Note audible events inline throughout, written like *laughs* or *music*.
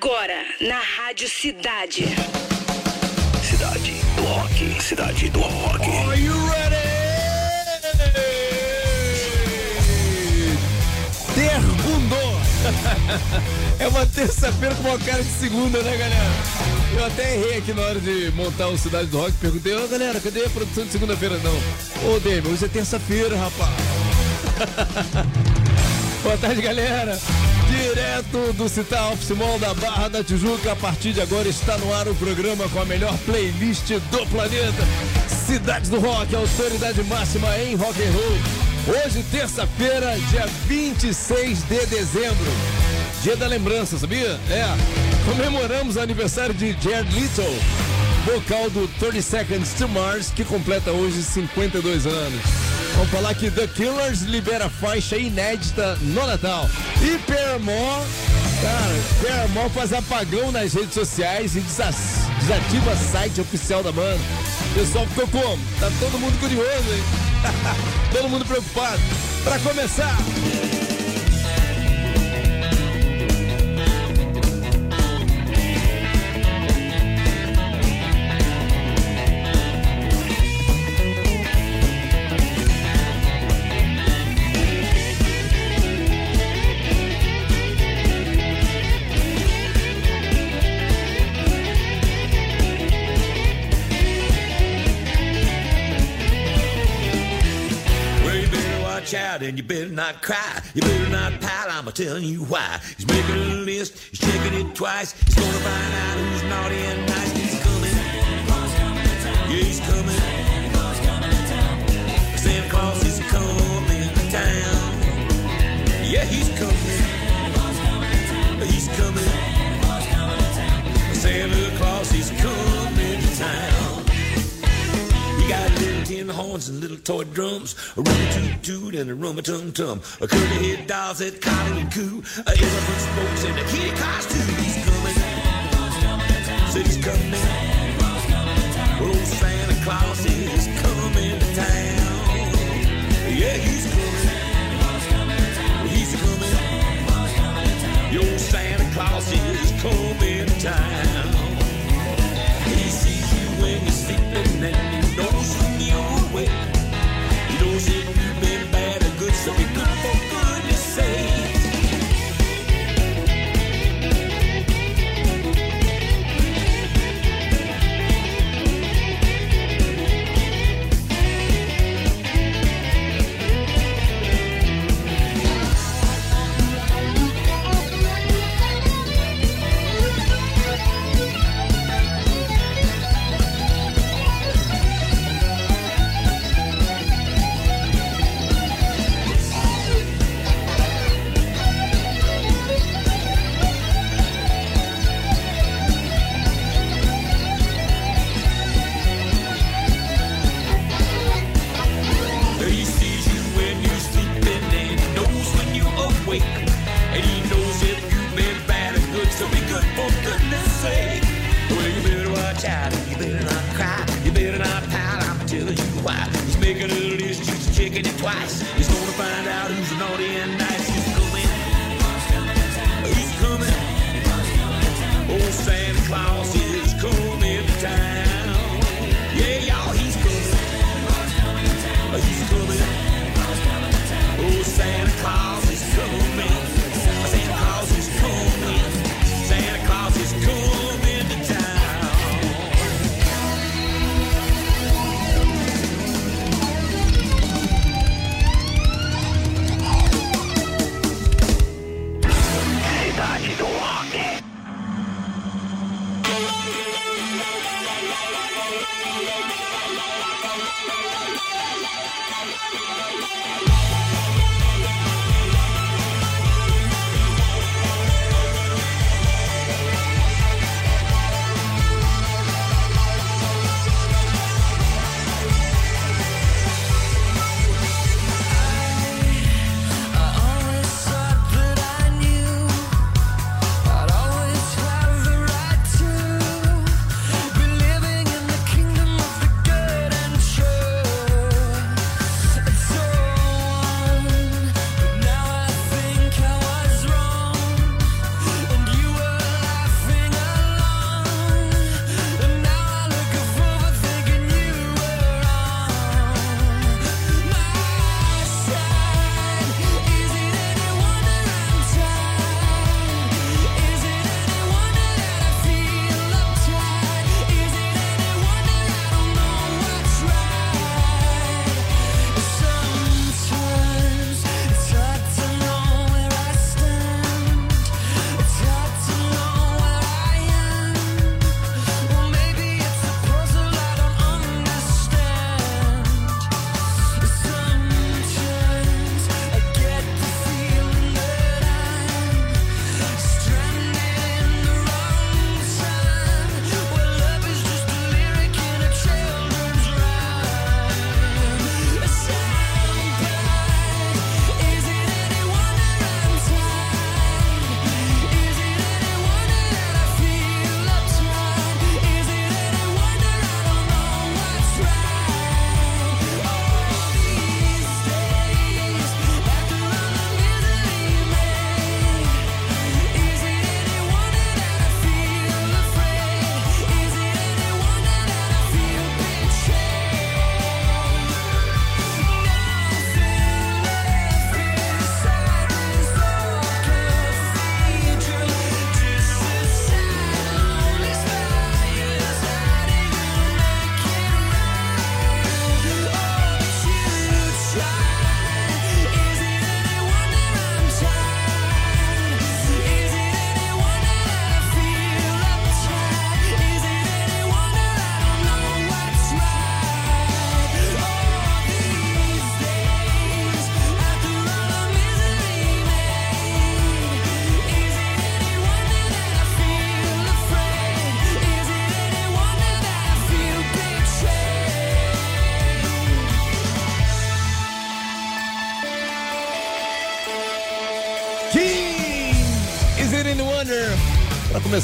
Agora, na Rádio Cidade. Cidade do Rock. Cidade do Rock. Are you ready? Tergundou. *laughs* É uma terça-feira com uma cara de segunda, né, galera? Eu até errei aqui na hora de montar o Cidade do Rock. Perguntei, ô galera, cadê a produção de segunda-feira? Não. Ô, Demi, hoje é terça-feira, rapaz. *laughs* Boa tarde, galera. Direto do Citar Office da Barra da Tijuca, a partir de agora está no ar o programa com a melhor playlist do planeta. Cidades do Rock, autoridade máxima em rock and roll. Hoje, terça-feira, dia 26 de dezembro. Dia da lembrança, sabia? É. Comemoramos o aniversário de Jared Little, vocal do 30 Seconds to Mars, que completa hoje 52 anos. Vamos falar que The Killers libera faixa inédita no Natal. E Paramore, cara, Paramore faz apagão nas redes sociais e desativa site oficial da banda. O pessoal ficou como? Tá todo mundo curioso, hein? *laughs* todo mundo preocupado. Para começar. Out and you better not cry. You better not pout, I'm telling you why. He's making a list, he's checking it twice. He's gonna find out who's naughty and nice. He's coming. Yeah, he's coming. And little toy drums, a rummy toot toot and a rummy tum tum, a curly head dolls that coddle and coo, a elephant spokes and a kitty costume. He's coming. He's coming. Well, old Santa Claus is coming to town. Yeah, he's coming. He's coming. Your Santa Claus is coming to town. He sees you when you're sleeping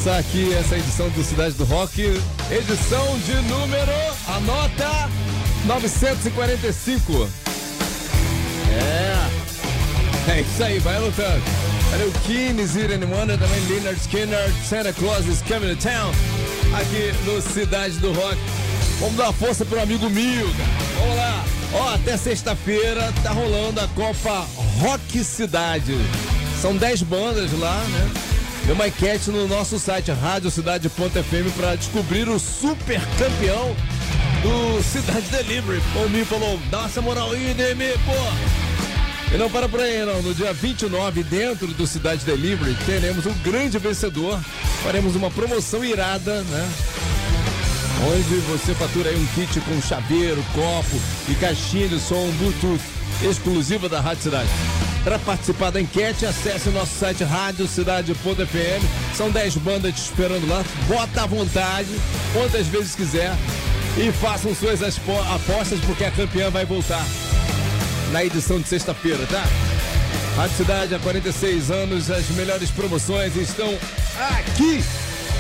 começar aqui essa edição do Cidade do Rock, edição de número, anota 945. É, é isso aí, vai lutando. O Keen, Zira Wonder, também Leonard Skinner, Santa Claus is coming to town, aqui no Cidade do Rock. Vamos dar uma força pro amigo Milga. Vamos lá. Ó, até sexta-feira tá rolando a Copa Rock Cidade. São 10 bandas lá, né? Dê uma enquete no nosso site radiocidade.fm para descobrir o super campeão do Cidade Delivery. O Mi falou, dá essa moral aí, Demi, pô. E não para por aí, não. No dia 29, dentro do Cidade Delivery, teremos um grande vencedor. Faremos uma promoção irada, né? Onde você fatura aí um kit com chaveiro, copo e caixinha de som Bluetooth exclusiva da Rádio Cidade. Para participar da enquete, acesse nosso site radiocidade.fm. São 10 bandas te esperando lá. Bota à vontade, quantas vezes quiser. E façam suas apostas, porque a campeã vai voltar na edição de sexta-feira, tá? Rádio Cidade há 46 anos, as melhores promoções estão aqui.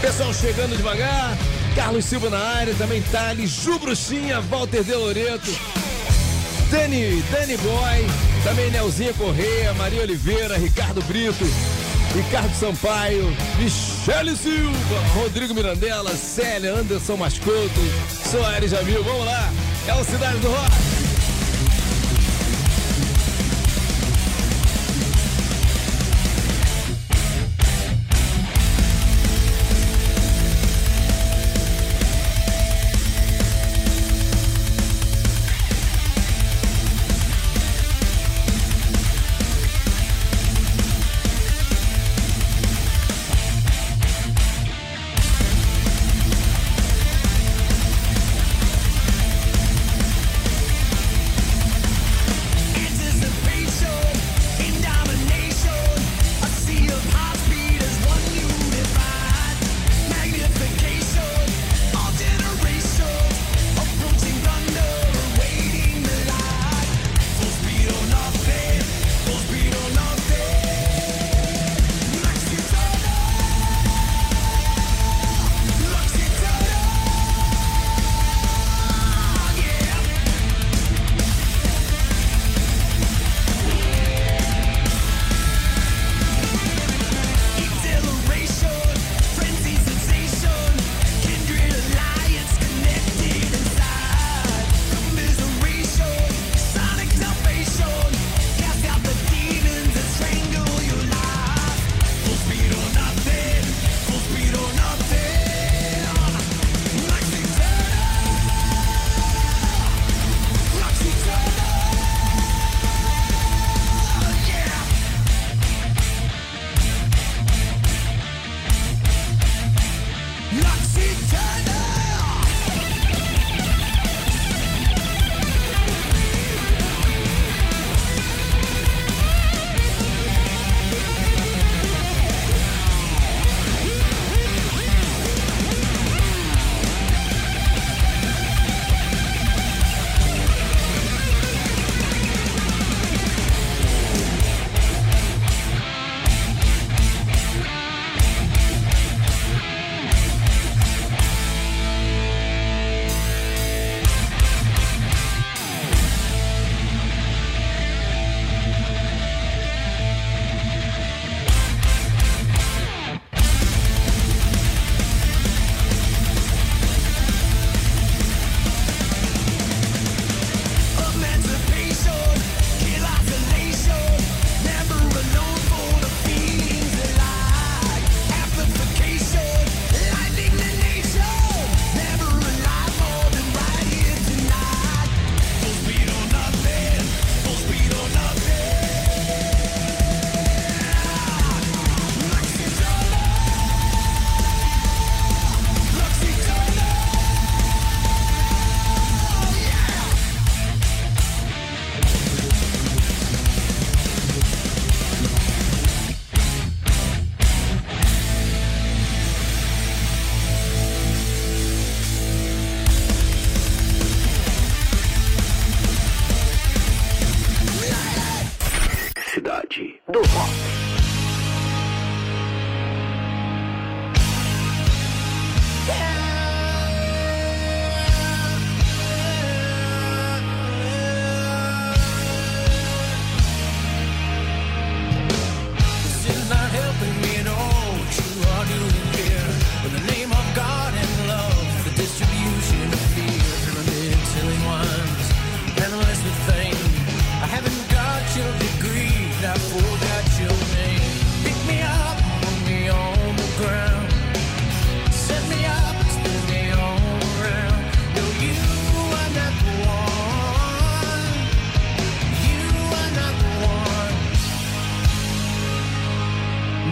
Pessoal chegando devagar. Carlos Silva na área, também Thales, Ju Bruxinha, Walter De Loreto, Dani, Dani Boy, também Nelzinha Correia, Maria Oliveira, Ricardo Brito, Ricardo Sampaio, Michele Silva, Rodrigo Mirandela, Célia, Anderson Mascoto, Soares Jamil. Vamos lá, é o Cidade do Rock.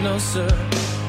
no sir.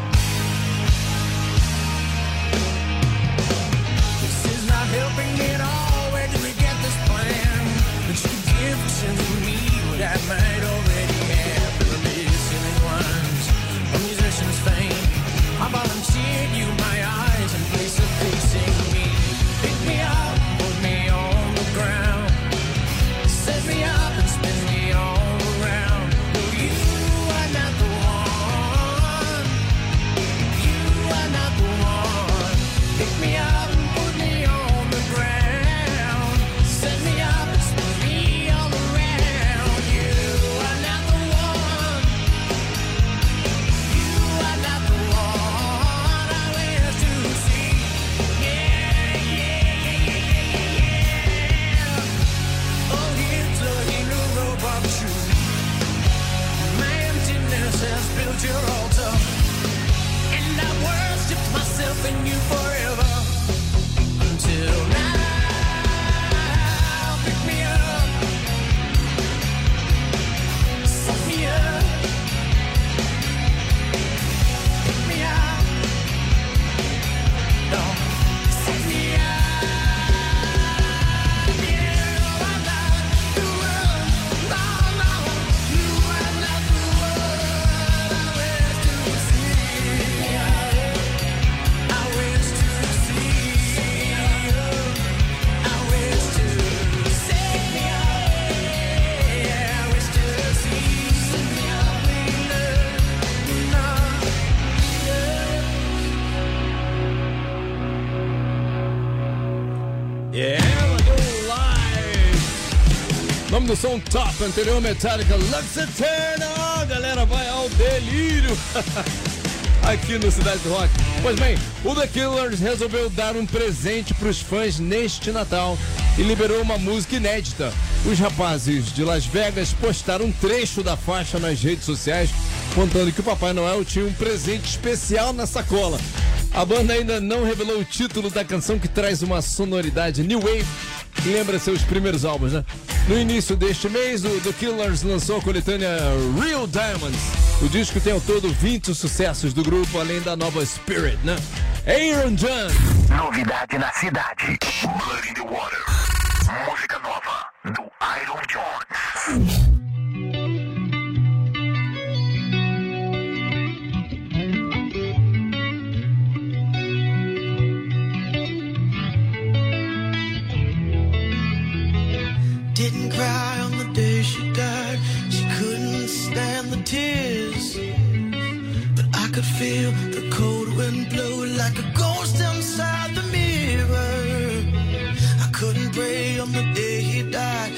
Deu live. Nome do som top, anterior Metallica, Lux Eternal. A galera vai ao delírio. *laughs* Aqui no Cidade do Rock. Pois bem, o The Killers resolveu dar um presente para os fãs neste Natal e liberou uma música inédita. Os rapazes de Las Vegas postaram um trecho da faixa nas redes sociais, contando que o Papai Noel tinha um presente especial na sacola. A banda ainda não revelou o título da canção que traz uma sonoridade new wave que lembra seus primeiros álbuns, né? No início deste mês, o The Killers lançou a coletânea Real Diamonds. O disco tem ao todo 20 sucessos do grupo, além da nova Spirit, né? Aaron John. Novidade na cidade. Blood in the Water. Música nova do Iron Jones. Cry on the day she died. She couldn't stand the tears. But I could feel the cold wind blow like a ghost inside the mirror. I couldn't pray on the day he died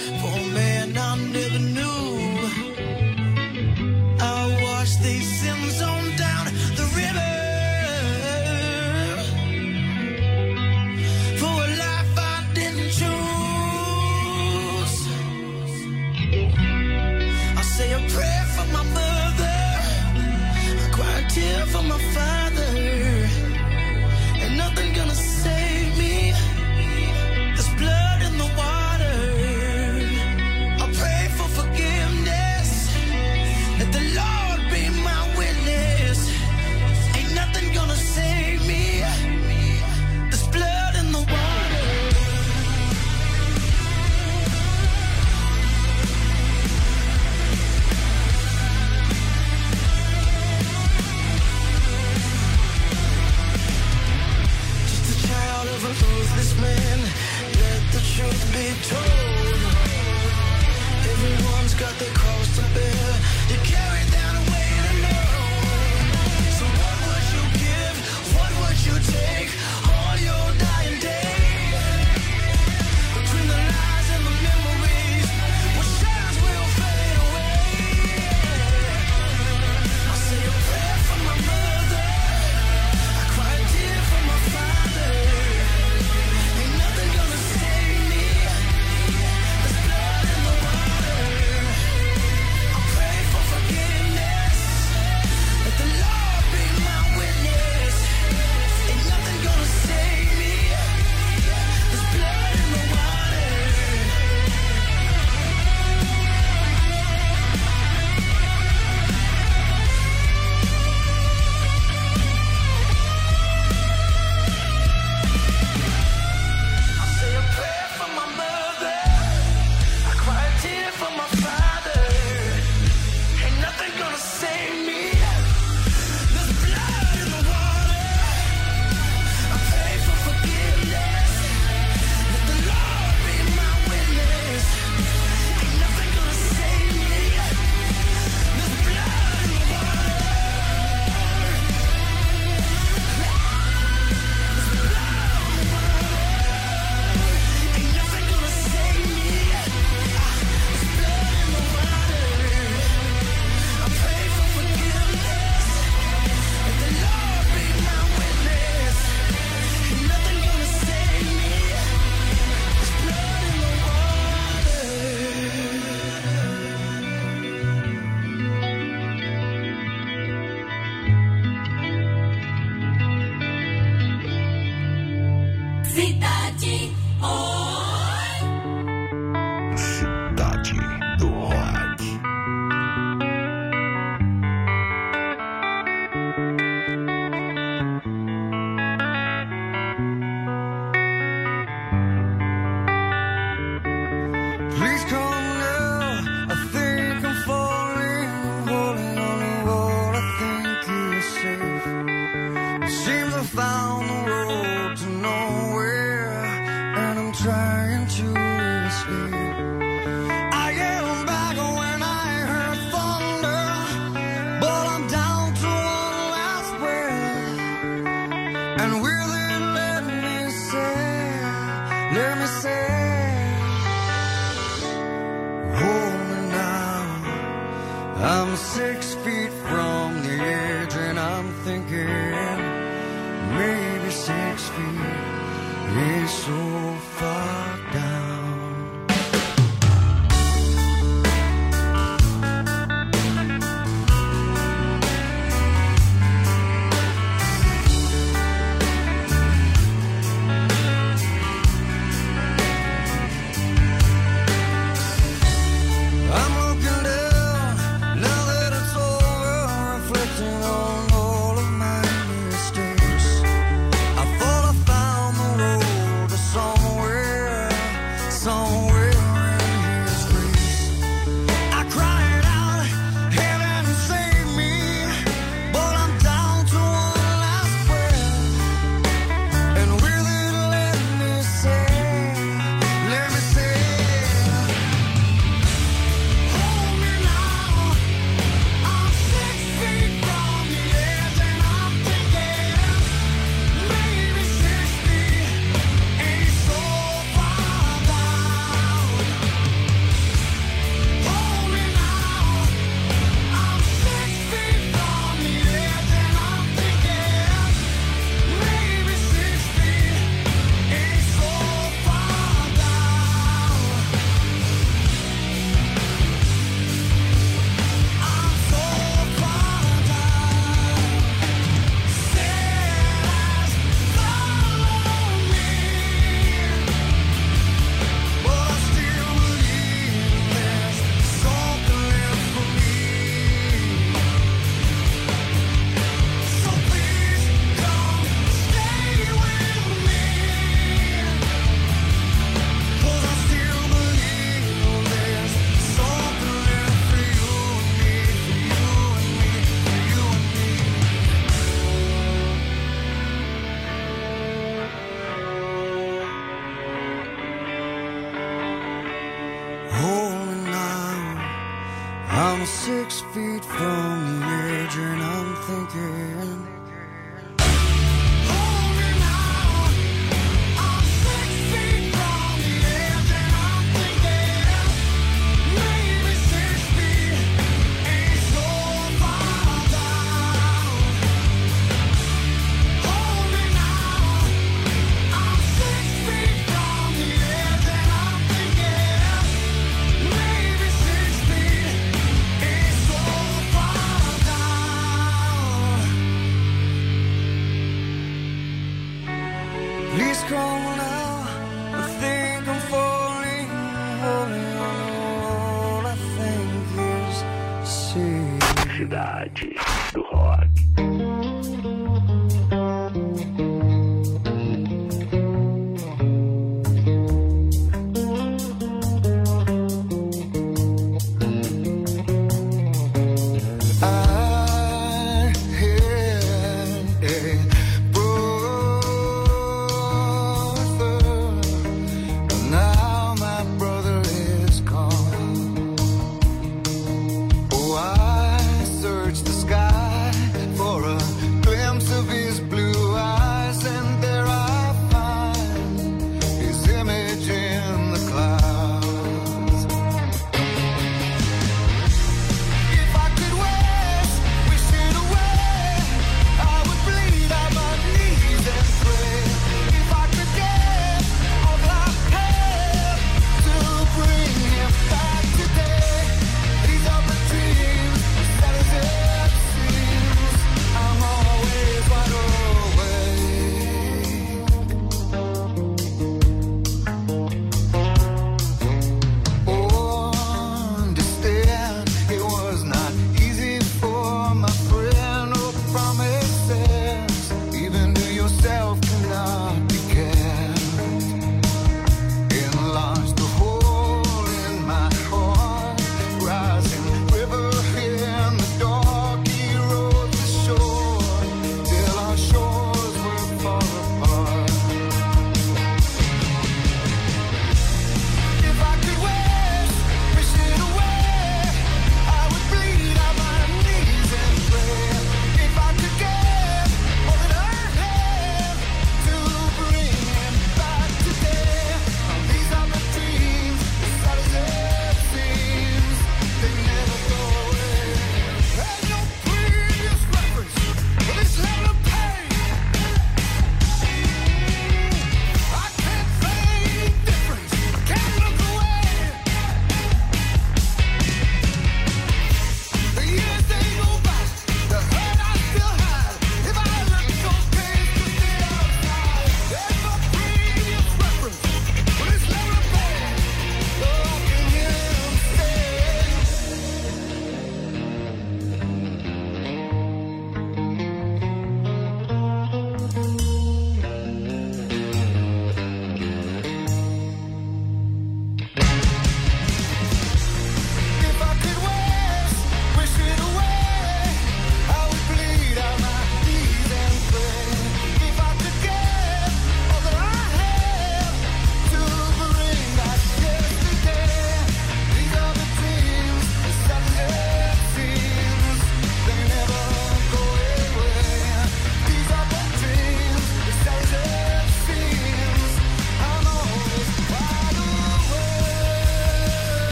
feet from the edge, and I'm thinking.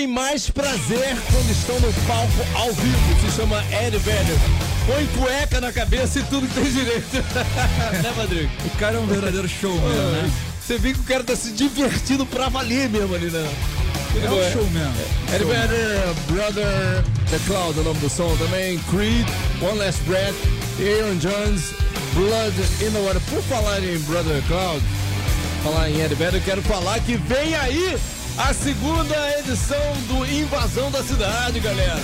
Tem mais prazer quando estão no palco ao vivo. Se chama Ed Vedder. Põe cueca na cabeça e tudo que tem direito. *laughs* né, Rodrigo? O cara é um verdadeiro showman, né? Você vê que o cara tá se divertindo pra valer mesmo ali, né? É um showman. Ed Vedder, Brother The Cloud, é o nome do som também. Creed, One Last Breath, Aaron Jones, Blood in the Water. Por falar em Brother Cloud, falar em Ed Vedder, eu quero falar que vem aí a segunda edição do Invasão da Cidade, galera.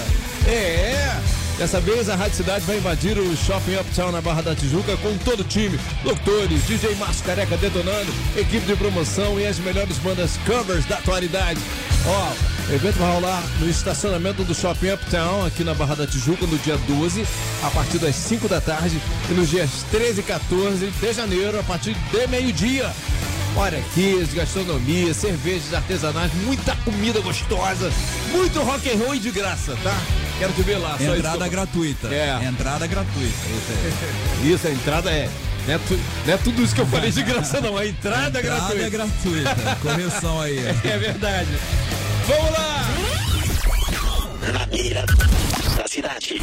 É, dessa vez a Rádio Cidade vai invadir o Shopping Uptown na Barra da Tijuca com todo o time, doutores, DJ Márcio Careca detonando, equipe de promoção e as melhores bandas covers da atualidade. Ó, o evento vai rolar no estacionamento do Shopping Uptown, aqui na Barra da Tijuca, no dia 12, a partir das 5 da tarde, e nos dias 13 e 14 de janeiro, a partir de meio-dia. Olha aqui, gastronomia, cervejas artesanais, muita comida gostosa, muito rock and roll e de graça, tá? Quero te ver lá. Entrada gratuita. É. Entrada gratuita. Isso, a entrada é. Não é, tu- não é tudo isso que eu falei de graça, não. A entrada é Entrada gratuita. é gratuita. Correção aí. *laughs* É verdade. Vamos lá! Na mira da cidade.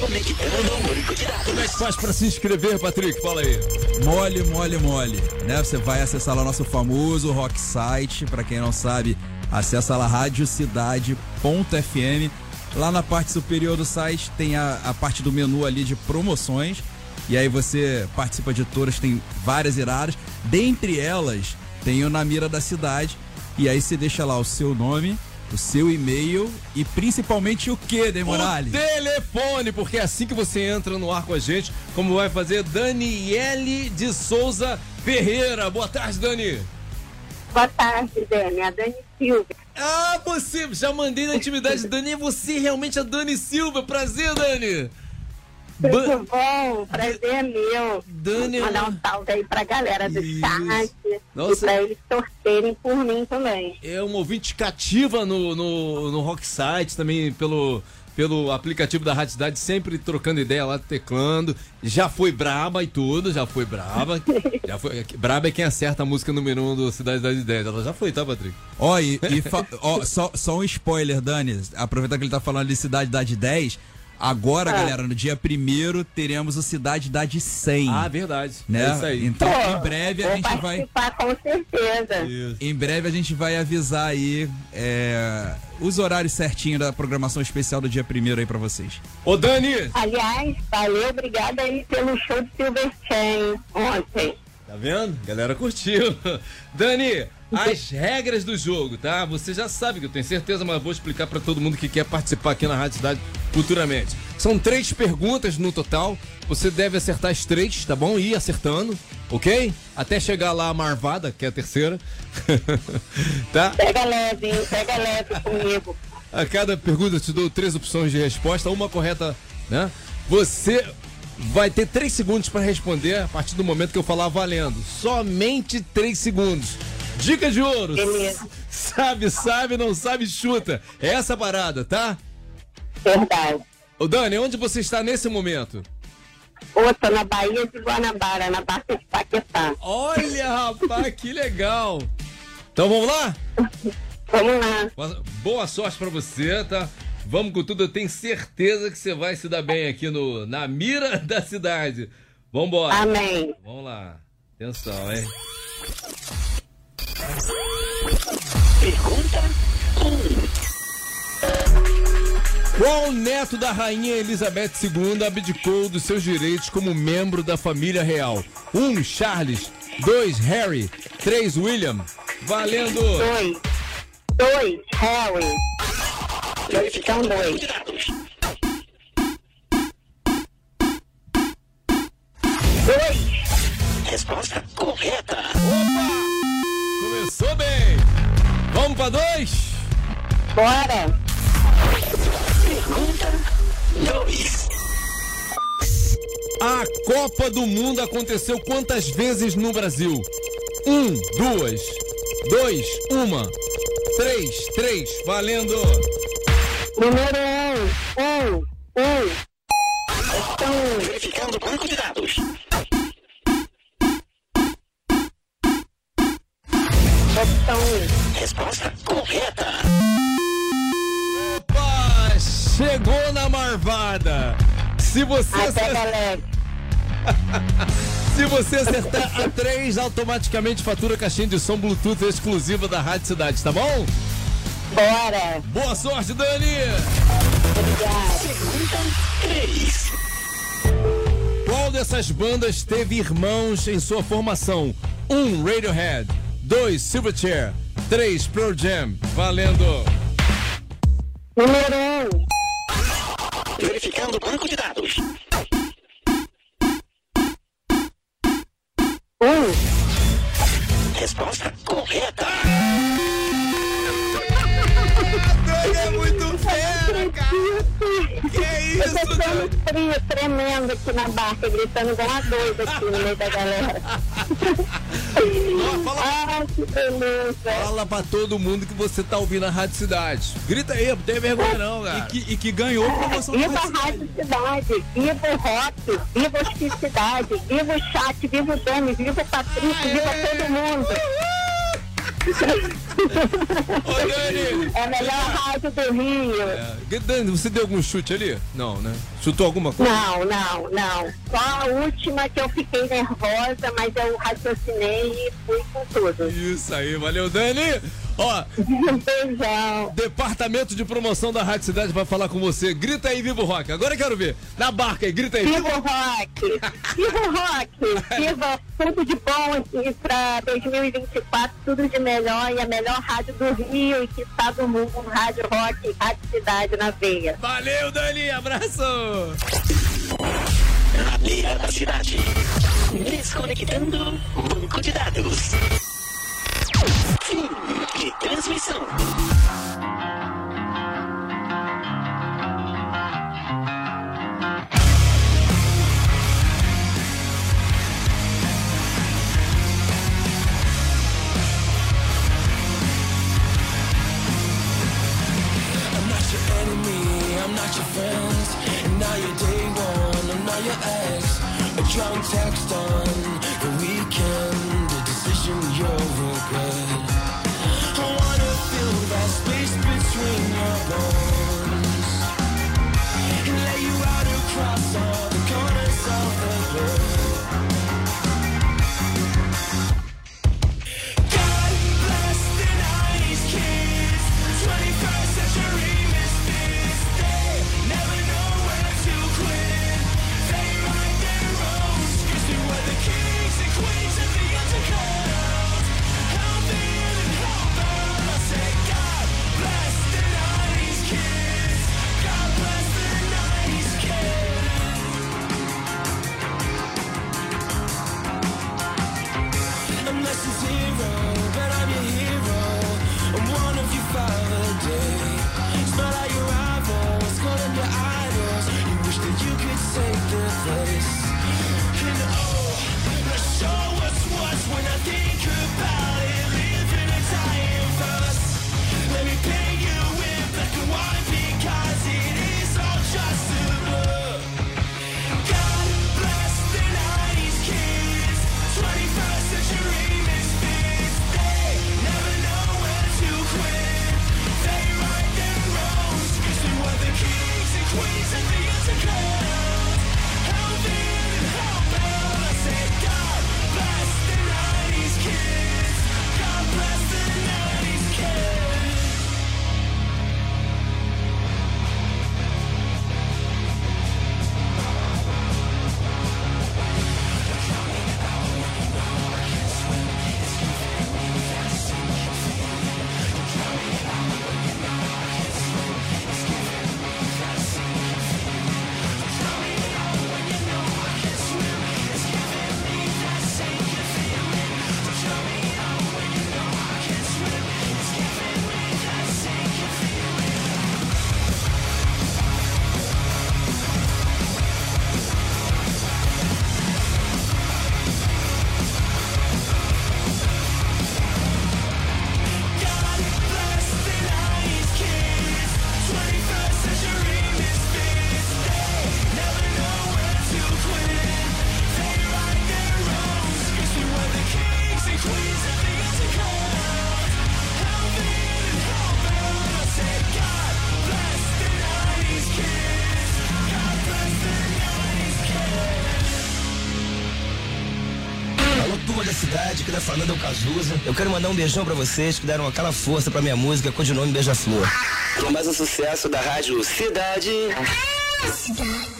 Como é que faz pra se inscrever, Patrick? Fala aí. Mole, mole, mole. Né? Você vai acessar lá o nosso famoso rock site. Pra quem não sabe, acessa lá radiocidade.fm. Lá na parte superior do site tem a, a parte do menu ali de promoções. E aí você participa de todas, tem várias iradas. Dentre elas, tem o Na Mira da Cidade. E aí você deixa lá o seu nome, o seu e-mail e principalmente o que, Demorales? O telefone, porque é assim que você entra no ar com a gente, como vai fazer Daniele de Souza Ferreira. Boa tarde, Dani. Boa tarde, Dani. A Dani Silva. Ah, você, já mandei na intimidade. *laughs* Dani, é você realmente a Dani Silva. Prazer, Dani. Ba- Tudo bom? Prazer é meu. Dani, Mandar um salve aí pra galera do Isso. chat. Nossa. E pra eles torcerem por mim também. é uma ouvinte cativa no, no, no Rock Site, também pelo, pelo aplicativo da Rádio Cidade, sempre trocando ideia lá, teclando. Já foi braba e tudo, já foi braba. *laughs* já foi, braba é quem acerta a música número 1 um do Cidade das Ideias. Ela já foi, tá, Patrick? Ó, e, e fa- ó, só, só um spoiler, Dani. Aproveitar que ele tá falando de Cidade Idade 10. Agora, Ah. galera, no dia 1 teremos o Cidade Idade 100. Ah, verdade. né? É isso aí. Então, Pô, em breve a gente vai. participar com certeza. Isso. Em breve a gente vai avisar aí é, os horários certinho da programação especial do dia 1 aí pra vocês. Ô, Dani! Aliás, valeu, obrigada aí pelo show de Silverchain ontem. Tá vendo? Galera curtiu. *laughs* Dani, as regras do jogo, tá? Você já sabe que eu tenho certeza, mas vou explicar pra todo mundo que quer participar aqui na Rádio Cidade futuramente. São três perguntas no total. Você deve acertar as três, tá bom? E ir acertando, ok? Até chegar lá a Marvada, que é a terceira. *laughs* tá? Pega leve, hein? Pega leve comigo. A cada pergunta eu te dou três opções de resposta, uma correta, né? Você vai ter três segundos para responder a partir do momento que eu falar valendo. Somente três segundos. Dica de ouro. Beleza. *laughs* Sabe, sabe, não sabe, chuta. É essa a parada, tá? Verdade. Ô Dani, onde você está nesse momento? Outra na Bahia de Guanabara, na Barca de Paquetá. Olha, rapaz, que legal. Então vamos lá? *laughs* Vamos lá. Boa- sorte pra você, tá? Vamos com tudo, eu tenho certeza que você vai se dar bem aqui no, na mira *laughs* da cidade. Vambora. Amém. Vamos lá. Atenção, hein? Pergunta 1. Qual neto da rainha Elizabeth II abdicou dos seus direitos como membro da família real? 1. Um, Charles. 2. Harry. 3. William. Valendo! Dois. Dois, Harry. Dois. de dados. Dois. Resposta correta. Começou bem! Vamos pra dois? Bora. Pergunta 2. A Copa do Mundo aconteceu quantas vezes no Brasil? Um, duas, dois, uma, três, três, valendo! Número um. Um. Um. Questão um. Verificando o banco de dados. Opção. Resposta correta. Opa, chegou na marvada. Se você Até, galera. *laughs* se você acertar a 3, automaticamente fatura caixinha de som Bluetooth exclusiva da Rádio Cidade, tá bom? Bora. Boa sorte, Dani! Três. Qual dessas bandas teve irmãos em sua formação? 1. Um, Radiohead. 2. Silverchair. 3. Pearl Jam. Valendo! Número um. Verificando o banco de dados. Um. Resposta correta. Ficando frio, tremendo aqui na barca, gritando igual uma doida aqui no meio da galera. *laughs* Ó, fala, Ah, que beleza. fala pra todo mundo que você tá ouvindo a Rádio Cidade. Grita aí, não tem vergonha não, cara. Que, e que ganhou promoção da Viva a Rádio Cidade, viva o rock, viva a hospicidade, viva o chat, viva o Dani, viva o Patrício, viva todo mundo. *laughs* Ô, Dani! É a melhor rádio do Rio. É, Dani, você deu algum chute ali? Não, né? Chutou alguma coisa? Não, não, não. Só a última que eu fiquei nervosa, mas eu raciocinei e fui com tudo. Isso aí, valeu, Dani! Ó, beijão. departamento de promoção da Rádio Cidade vai falar com você. Grita aí, Vivo Rock. Agora eu quero ver. Na barca aí, grita aí. Viva o rock! Viva o rock! *laughs* Viva tudo de bom aqui pra 2024, tudo de melhor e a melhor rádio do Rio e que está do mundo, Rádio Rock, Rádio Cidade na veia. Valeu, Dani! Abraço! Na beira da cidade. Desconectando banco de dados. Fim de transmissão. Enemy, I'm not your friend. And now you're day one, I'm not your ex. A drunk text on the weekend, the decision you'll Cazuza. Eu quero mandar um beijão pra vocês que deram aquela força pra minha música Codinome Beija-Flor. Com mais um sucesso da rádio Cidade. Disparo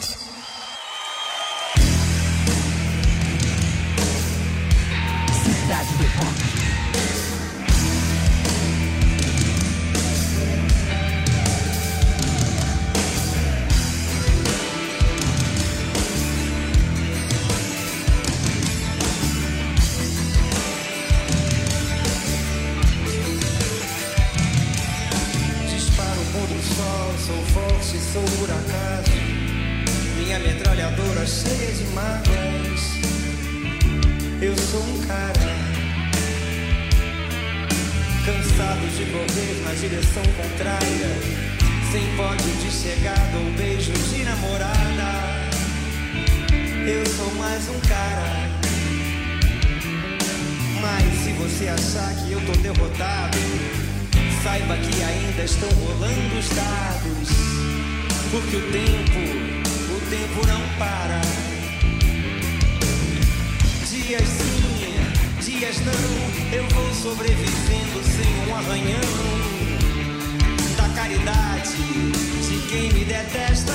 quem me detesta.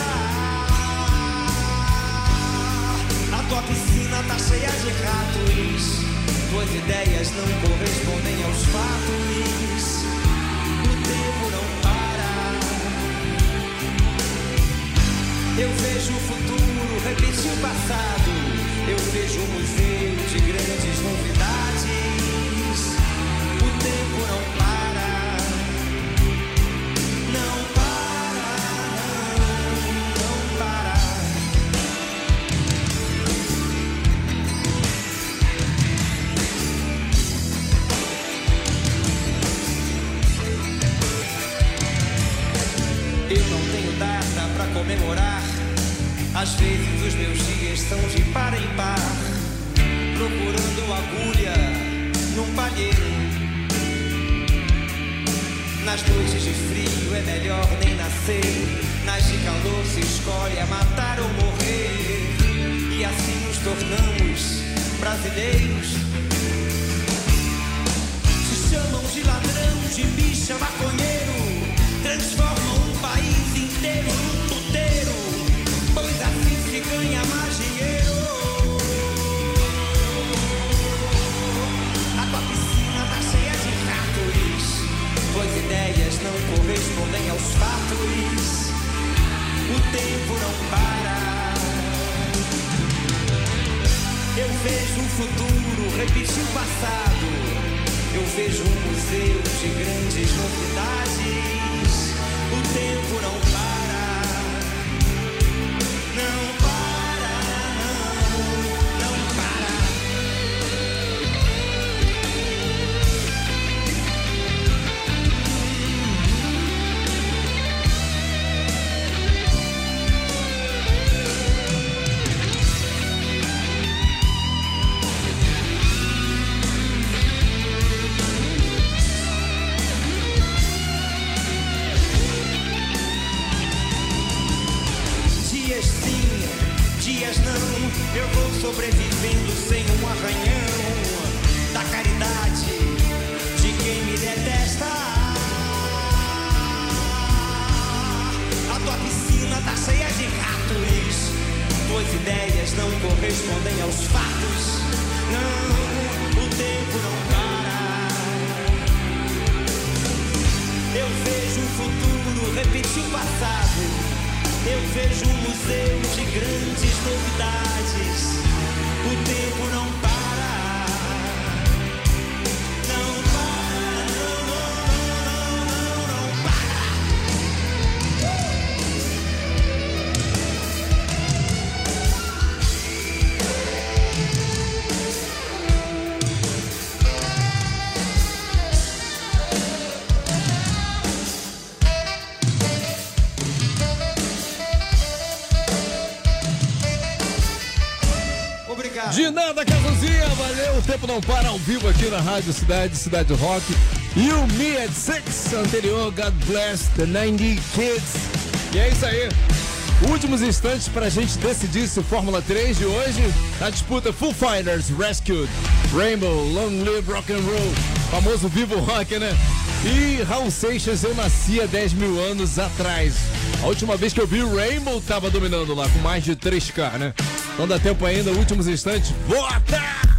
A tua piscina tá cheia de ratos. Tuas ideias não correspondem aos fatos. O tempo não para. Eu vejo o futuro repetir o passado. Eu vejo um museu de grandes novidades. O tempo não para. Às vezes os meus dias são de par em par. Procurando agulha num palheiro. Nas noites de frio é melhor nem nascer. Nas de calor se escolhe a matar ou morrer. E assim nos tornamos brasileiros. Se chamam de ladrão, de bicha, maconheiro. Eu vejo o futuro repetir o passado. Eu vejo um museu de grandes novidades. O tempo não para. Nada, Casalzinha, valeu. O tempo não para ao vivo aqui na Rádio Cidade, Cidade Rock. E o Me at Six anterior, God Bless the 90 Kids. E é isso aí. Últimos instantes pra gente decidir se Fórmula 3 de hoje, a disputa Full Fighters Rescued Rainbow, Long Live Rock and Roll, famoso Vivo Rock, né? E Raul Seixas, eu nasci há 10 mil anos atrás. A última vez que eu vi o Rainbow tava dominando lá com mais de 3K, né? Então dá tempo ainda, últimos instantes. Bota!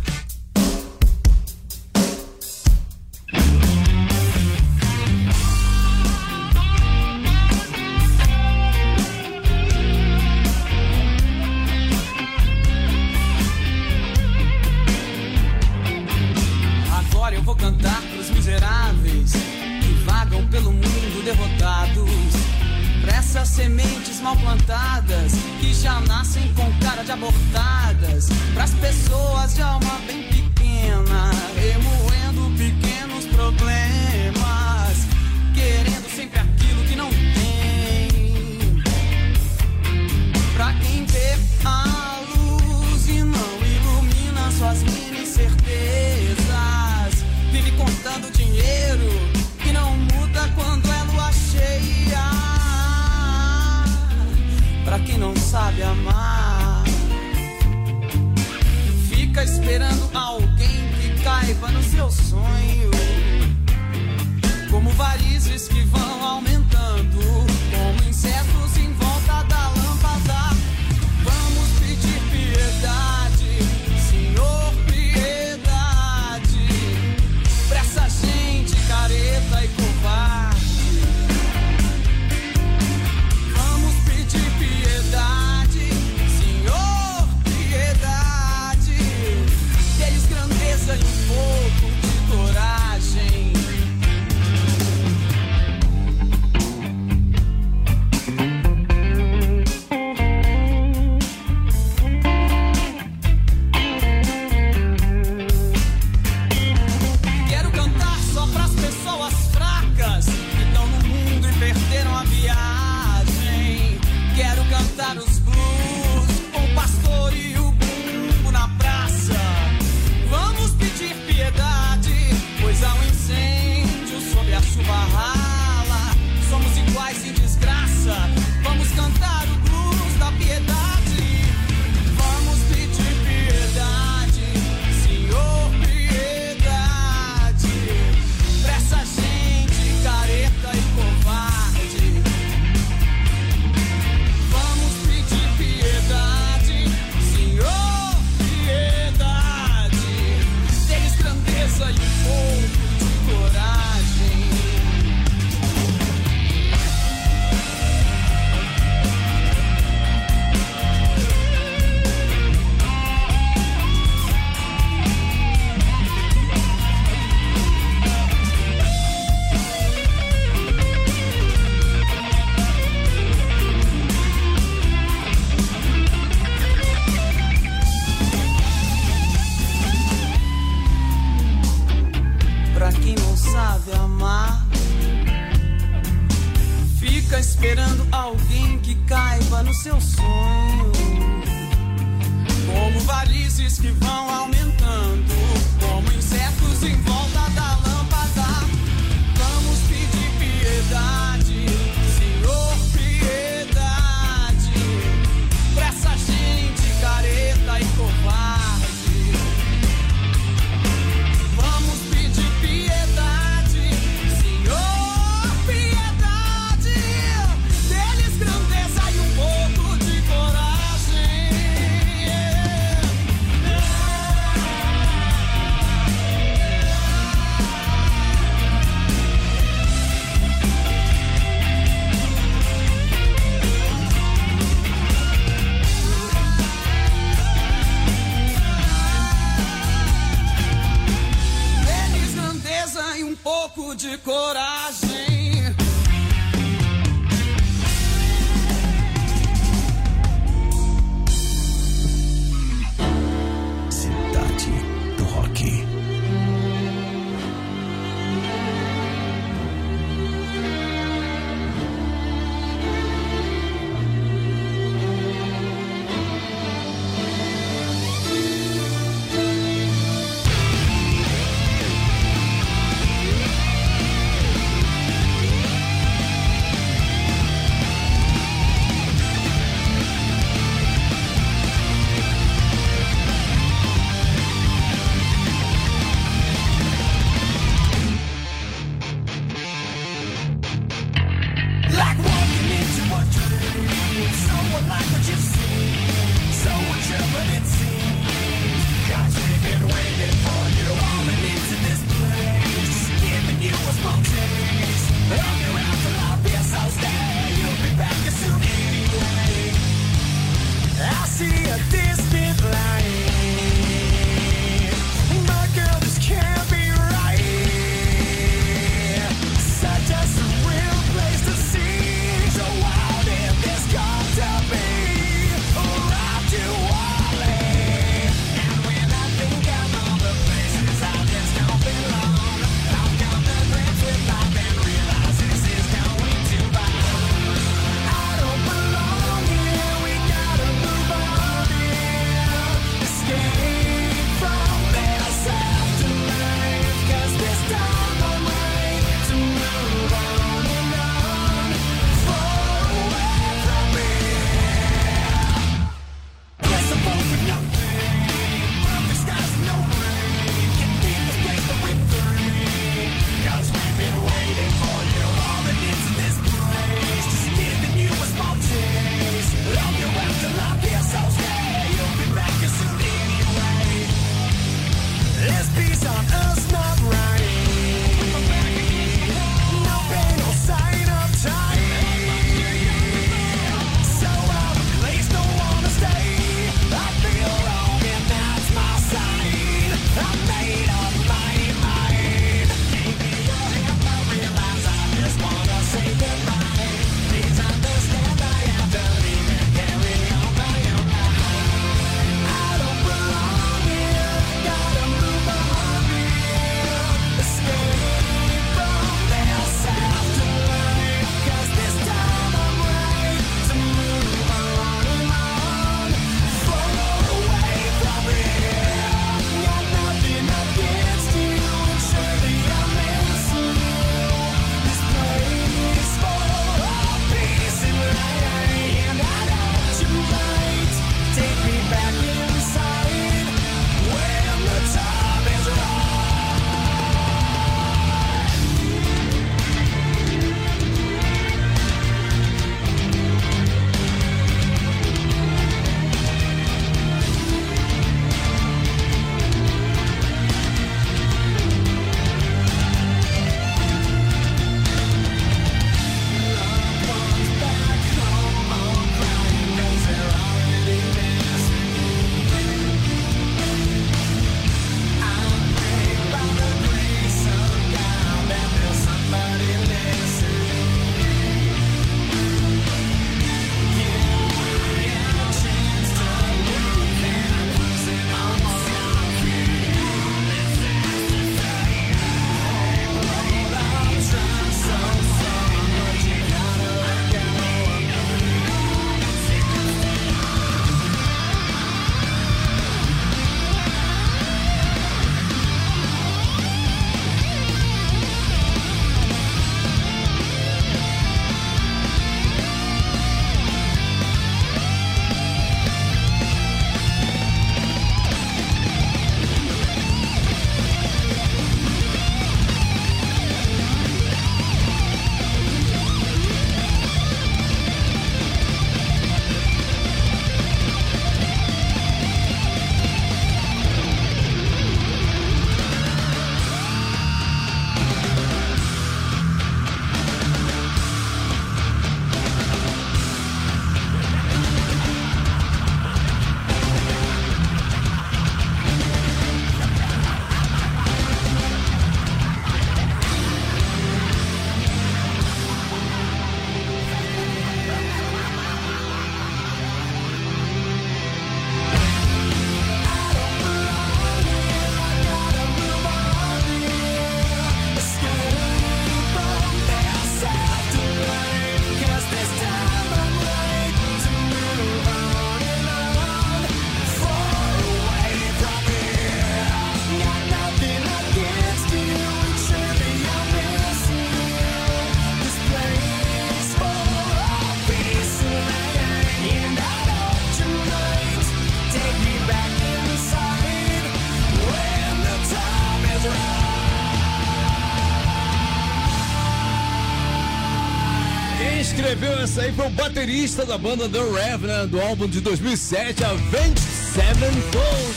Essa aí foi o baterista da banda The Revenant, do álbum de 2007, Avenged Sevenfold.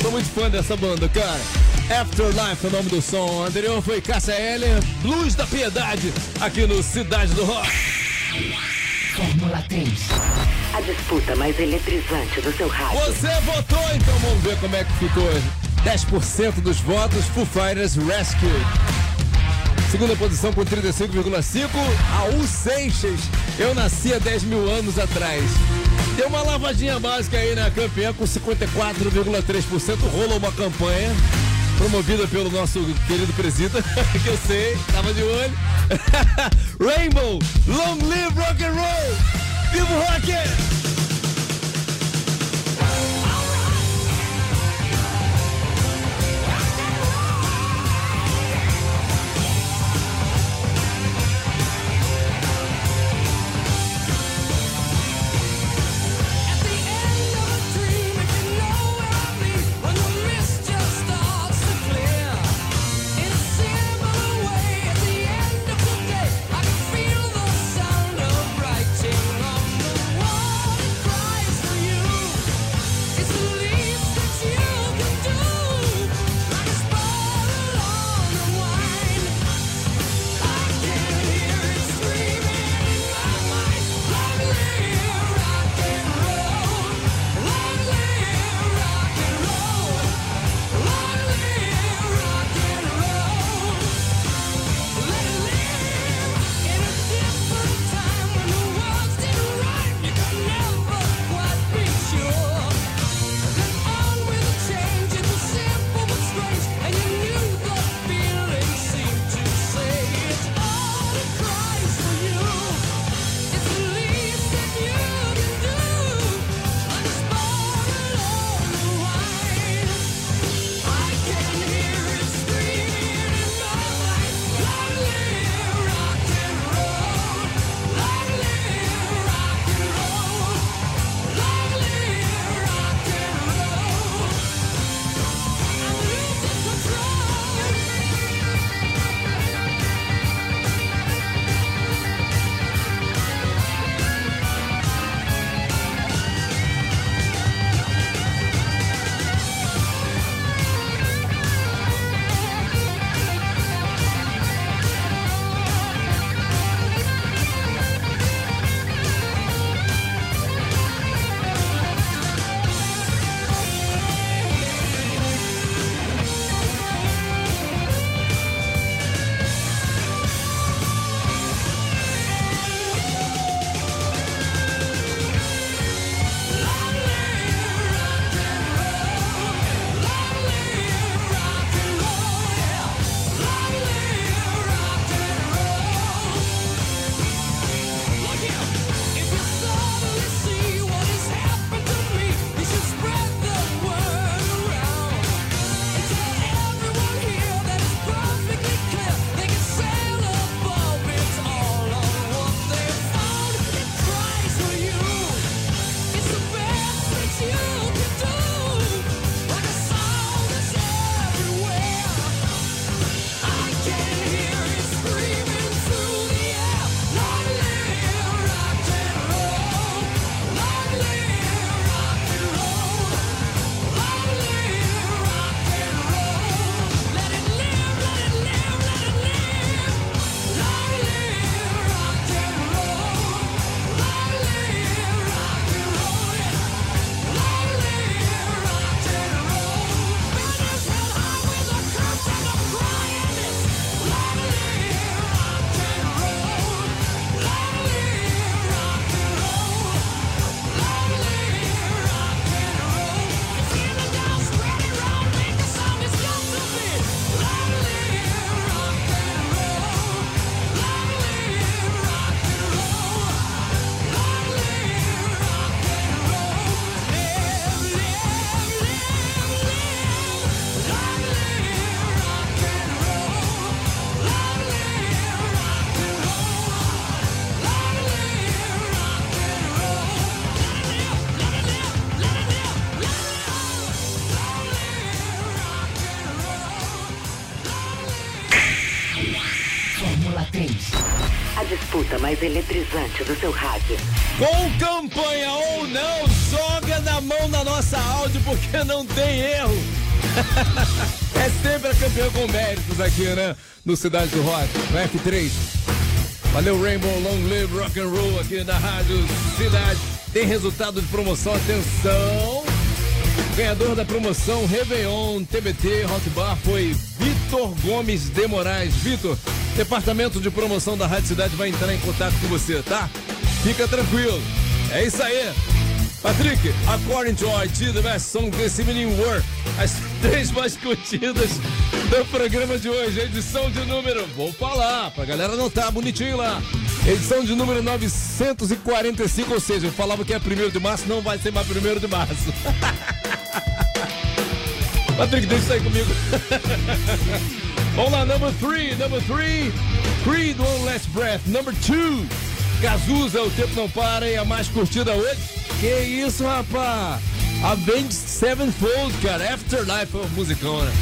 Tô muito fã dessa banda, cara. Afterlife é o nome do som. O anterior foi Cássia Eller, Blues da Piedade, aqui no Cidade do Rock. Fórmula 3. A disputa mais eletrizante do seu rádio. Você votou, então vamos ver como é que ficou. 10% dos votos, Foo Fighters Rescue. Segunda posição com 35,5%, Raul Seixas. Eu nasci há 10 mil anos atrás. Deu uma lavadinha básica aí na campeã com 54,3%. Rolou uma campanha promovida pelo nosso querido presida, *laughs* que eu sei, tava de olho. *laughs* Rainbow, long live rock and roll! Viva o rock! Mais eletrizante do seu rádio. Com campanha ou não, joga na mão da nossa áudio porque não tem erro. *laughs* é sempre a campeã com méritos aqui, né? No Cidade do Rock, no F3. Valeu, Rainbow Long Live Rock and Roll aqui na Rádio Cidade. Tem resultado de promoção, atenção! Ganhador da promoção Réveillon TBT Rock Bar foi Vitor Gomes de Moraes. Vitor, departamento de promoção da Rádio Cidade vai entrar em contato com você, tá? Fica tranquilo. É isso aí. Patrick, according to IT, the best song this evening were as *laughs* três mais curtidas do programa de hoje. Edição de número, vou falar, pra galera anotar bonitinho lá. Edição de número 945, ou seja, eu falava que é primeiro de março, não vai ser mais primeiro de março. *laughs* *laughs* Patrick, deixa aí comigo. *laughs* Vamos lá, number three, number three. Creed, One Last Breath. Number two. Cazuza, O Tempo Não Para e a mais curtida hoje. Que isso, rapaz? Avenged Sevenfold, cara. Afterlife, é um musicão, né?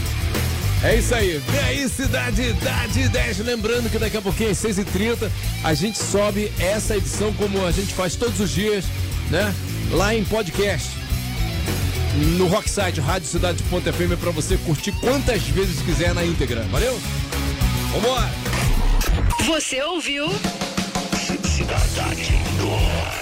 É isso aí. Vem aí, Cidade Idade 10. Lembrando que daqui a pouquinho, às 6h30, a gente sobe essa edição como a gente faz todos os dias, né? Lá em podcast no Rockside, Rádio Fêmea para você curtir quantas vezes quiser na íntegra. Valeu? Vambora! Você ouviu? Cidade do Rock.